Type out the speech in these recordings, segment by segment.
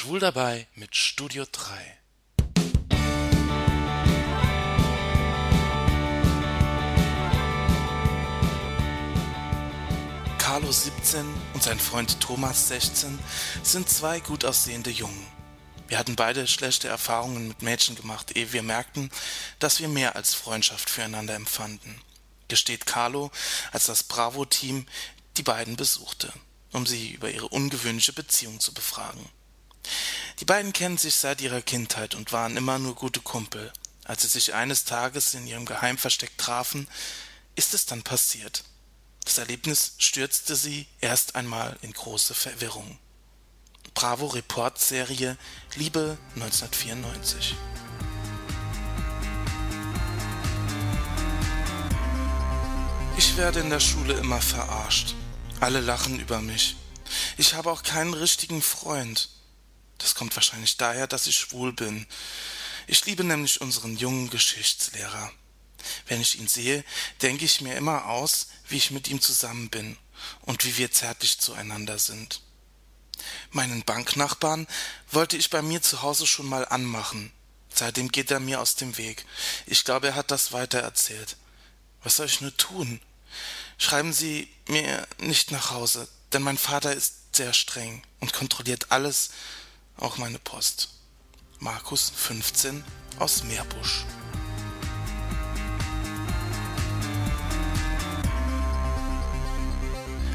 Schwul dabei mit Studio 3. Carlo 17 und sein Freund Thomas 16 sind zwei gut aussehende Jungen. Wir hatten beide schlechte Erfahrungen mit Mädchen gemacht, ehe wir merkten, dass wir mehr als Freundschaft füreinander empfanden. Gesteht Carlo, als das Bravo-Team die beiden besuchte, um sie über ihre ungewöhnliche Beziehung zu befragen. Die beiden kennen sich seit ihrer Kindheit und waren immer nur gute Kumpel. Als sie sich eines Tages in ihrem Geheimversteck trafen, ist es dann passiert. Das Erlebnis stürzte sie erst einmal in große Verwirrung. Bravo Report Serie Liebe 1994 Ich werde in der Schule immer verarscht. Alle lachen über mich. Ich habe auch keinen richtigen Freund. Das kommt wahrscheinlich daher, dass ich schwul bin. Ich liebe nämlich unseren jungen Geschichtslehrer. Wenn ich ihn sehe, denke ich mir immer aus, wie ich mit ihm zusammen bin und wie wir zärtlich zueinander sind. Meinen Banknachbarn wollte ich bei mir zu Hause schon mal anmachen. Seitdem geht er mir aus dem Weg. Ich glaube, er hat das weiter erzählt. Was soll ich nur tun? Schreiben Sie mir nicht nach Hause, denn mein Vater ist sehr streng und kontrolliert alles, auch meine Post. Markus 15 aus Meerbusch.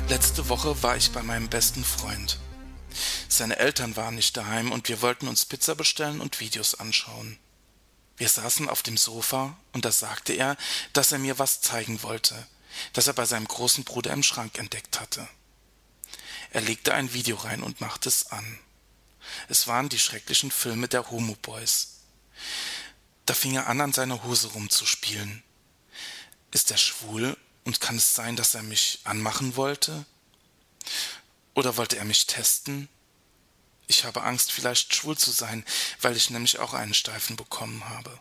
Letzte Woche war ich bei meinem besten Freund. Seine Eltern waren nicht daheim und wir wollten uns Pizza bestellen und Videos anschauen. Wir saßen auf dem Sofa und da sagte er, dass er mir was zeigen wollte, das er bei seinem großen Bruder im Schrank entdeckt hatte. Er legte ein Video rein und machte es an. Es waren die schrecklichen Filme der Homo Boys. Da fing er an, an seiner Hose rumzuspielen. Ist er schwul und kann es sein, dass er mich anmachen wollte? Oder wollte er mich testen? Ich habe Angst, vielleicht schwul zu sein, weil ich nämlich auch einen Steifen bekommen habe.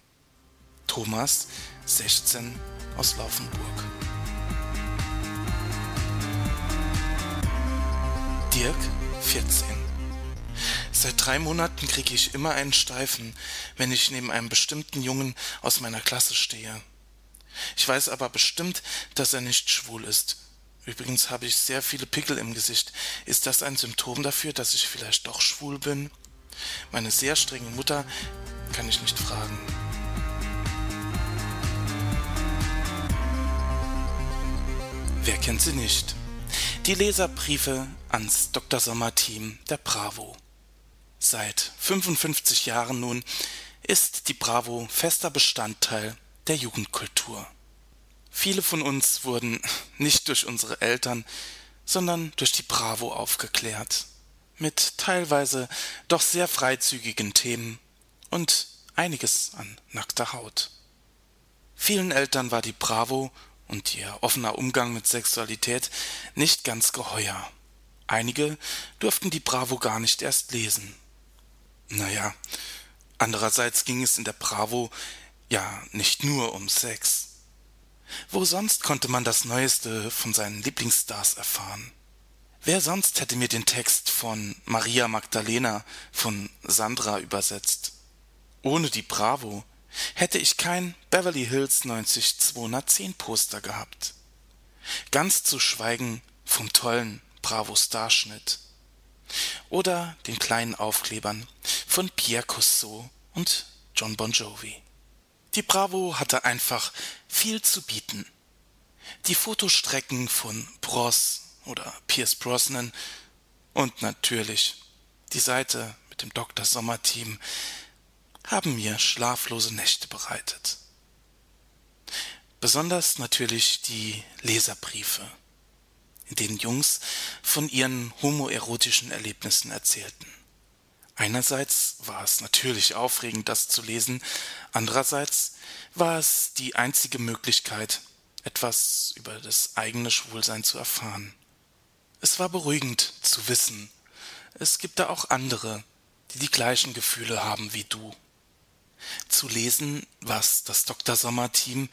Thomas, 16, aus Laufenburg. Dirk, 14. Seit drei Monaten kriege ich immer einen Steifen, wenn ich neben einem bestimmten Jungen aus meiner Klasse stehe. Ich weiß aber bestimmt, dass er nicht schwul ist. Übrigens habe ich sehr viele Pickel im Gesicht. Ist das ein Symptom dafür, dass ich vielleicht doch schwul bin? Meine sehr strenge Mutter kann ich nicht fragen. Wer kennt sie nicht? Die Leserbriefe ans Dr. Sommer Team der Bravo. Seit 55 Jahren nun ist die Bravo fester Bestandteil der Jugendkultur. Viele von uns wurden nicht durch unsere Eltern, sondern durch die Bravo aufgeklärt, mit teilweise doch sehr freizügigen Themen und einiges an nackter Haut. Vielen Eltern war die Bravo und ihr offener Umgang mit Sexualität nicht ganz geheuer. Einige durften die Bravo gar nicht erst lesen. Naja, andererseits ging es in der Bravo ja nicht nur um Sex. Wo sonst konnte man das Neueste von seinen Lieblingsstars erfahren? Wer sonst hätte mir den Text von Maria Magdalena von Sandra übersetzt? Ohne die Bravo hätte ich kein Beverly Hills 90210 Poster gehabt. Ganz zu schweigen vom tollen Bravo-Starschnitt. Oder den kleinen Aufklebern von Pierre Cousseau und John Bon Jovi. Die Bravo hatte einfach viel zu bieten. Die Fotostrecken von Bros oder Pierce Brosnan und natürlich die Seite mit dem Dr. Sommer Team haben mir schlaflose Nächte bereitet. Besonders natürlich die Leserbriefe, denen Jungs von ihren homoerotischen Erlebnissen erzählten. Einerseits war es natürlich aufregend, das zu lesen, andererseits war es die einzige Möglichkeit, etwas über das eigene Schwulsein zu erfahren. Es war beruhigend zu wissen, es gibt da auch andere, die die gleichen Gefühle haben wie du. Zu lesen, was das Dr. Sommer Team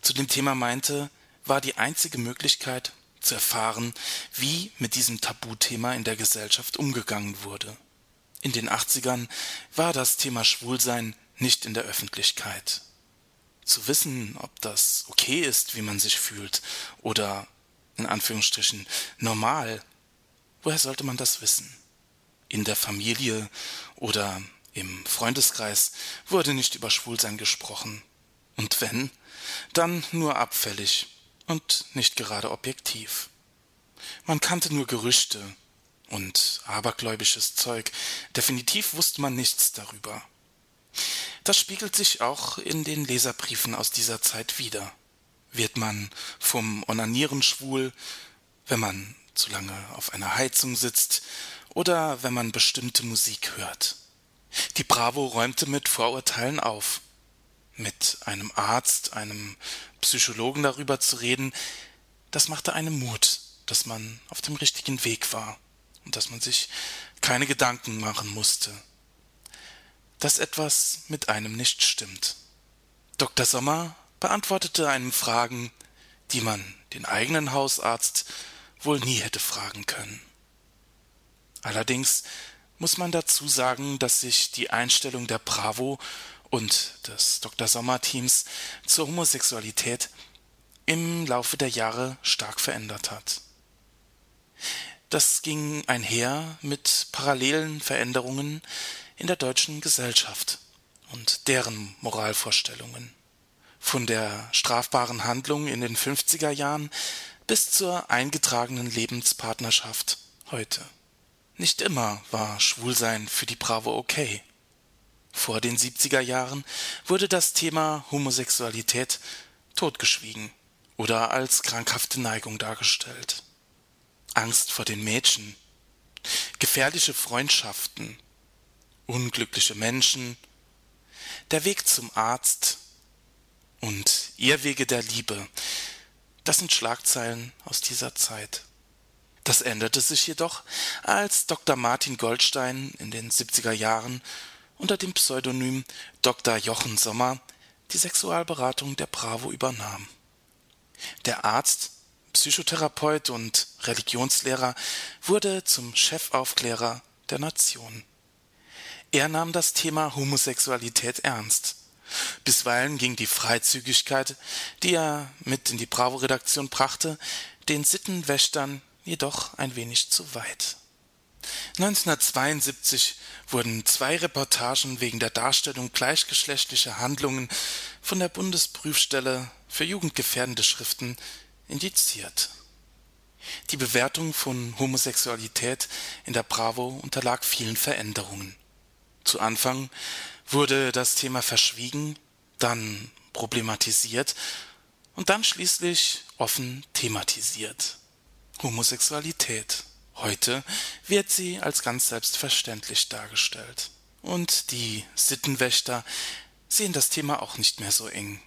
zu dem Thema meinte, war die einzige Möglichkeit zu erfahren, wie mit diesem Tabuthema in der Gesellschaft umgegangen wurde. In den 80ern war das Thema Schwulsein nicht in der Öffentlichkeit. Zu wissen, ob das okay ist, wie man sich fühlt, oder in Anführungsstrichen normal, woher sollte man das wissen? In der Familie oder im Freundeskreis wurde nicht über Schwulsein gesprochen. Und wenn, dann nur abfällig und nicht gerade objektiv. Man kannte nur Gerüchte und abergläubisches Zeug, definitiv wusste man nichts darüber. Das spiegelt sich auch in den Leserbriefen aus dieser Zeit wider. Wird man vom Onanieren schwul, wenn man zu lange auf einer Heizung sitzt oder wenn man bestimmte Musik hört? Die Bravo räumte mit Vorurteilen auf. Mit einem Arzt, einem Psychologen darüber zu reden, das machte einem Mut, dass man auf dem richtigen Weg war und dass man sich keine Gedanken machen musste, dass etwas mit einem nicht stimmt. Dr. Sommer beantwortete einem Fragen, die man den eigenen Hausarzt wohl nie hätte fragen können. Allerdings muss man dazu sagen, dass sich die Einstellung der Bravo und des Dr. Sommer Teams zur Homosexualität im Laufe der Jahre stark verändert hat. Das ging einher mit parallelen Veränderungen in der deutschen Gesellschaft und deren Moralvorstellungen. Von der strafbaren Handlung in den 50er Jahren bis zur eingetragenen Lebenspartnerschaft heute. Nicht immer war Schwulsein für die Bravo okay. Vor den 70er Jahren wurde das Thema Homosexualität totgeschwiegen oder als krankhafte Neigung dargestellt. Angst vor den Mädchen, gefährliche Freundschaften, unglückliche Menschen, der Weg zum Arzt und Irrwege der Liebe, das sind Schlagzeilen aus dieser Zeit. Das änderte sich jedoch, als Dr. Martin Goldstein in den 70er Jahren unter dem Pseudonym Dr. Jochen Sommer die Sexualberatung der Bravo übernahm. Der Arzt, Psychotherapeut und Religionslehrer wurde zum Chefaufklärer der Nation. Er nahm das Thema Homosexualität ernst. Bisweilen ging die Freizügigkeit, die er mit in die Bravo-Redaktion brachte, den Sittenwächtern jedoch ein wenig zu weit. 1972 wurden zwei Reportagen wegen der Darstellung gleichgeschlechtlicher Handlungen von der Bundesprüfstelle für jugendgefährdende Schriften indiziert. Die Bewertung von Homosexualität in der Bravo unterlag vielen Veränderungen. Zu Anfang wurde das Thema verschwiegen, dann problematisiert und dann schließlich offen thematisiert. Homosexualität. Heute wird sie als ganz selbstverständlich dargestellt. Und die Sittenwächter sehen das Thema auch nicht mehr so eng.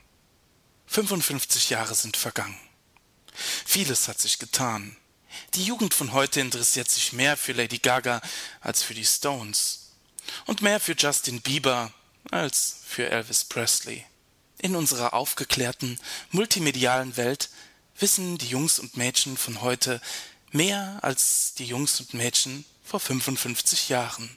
55 Jahre sind vergangen. Vieles hat sich getan. Die Jugend von heute interessiert sich mehr für Lady Gaga als für die Stones und mehr für Justin Bieber als für Elvis Presley. In unserer aufgeklärten, multimedialen Welt wissen die Jungs und Mädchen von heute mehr als die Jungs und Mädchen vor 55 Jahren.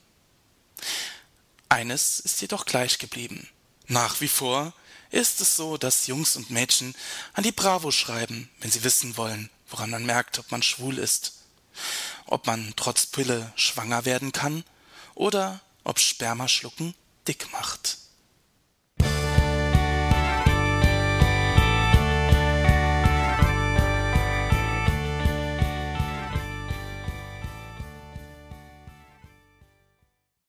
Eines ist jedoch gleich geblieben. Nach wie vor ist es so, dass Jungs und Mädchen an die Bravo schreiben, wenn sie wissen wollen, woran man merkt, ob man schwul ist, ob man trotz Pille schwanger werden kann oder ob Spermaschlucken dick macht.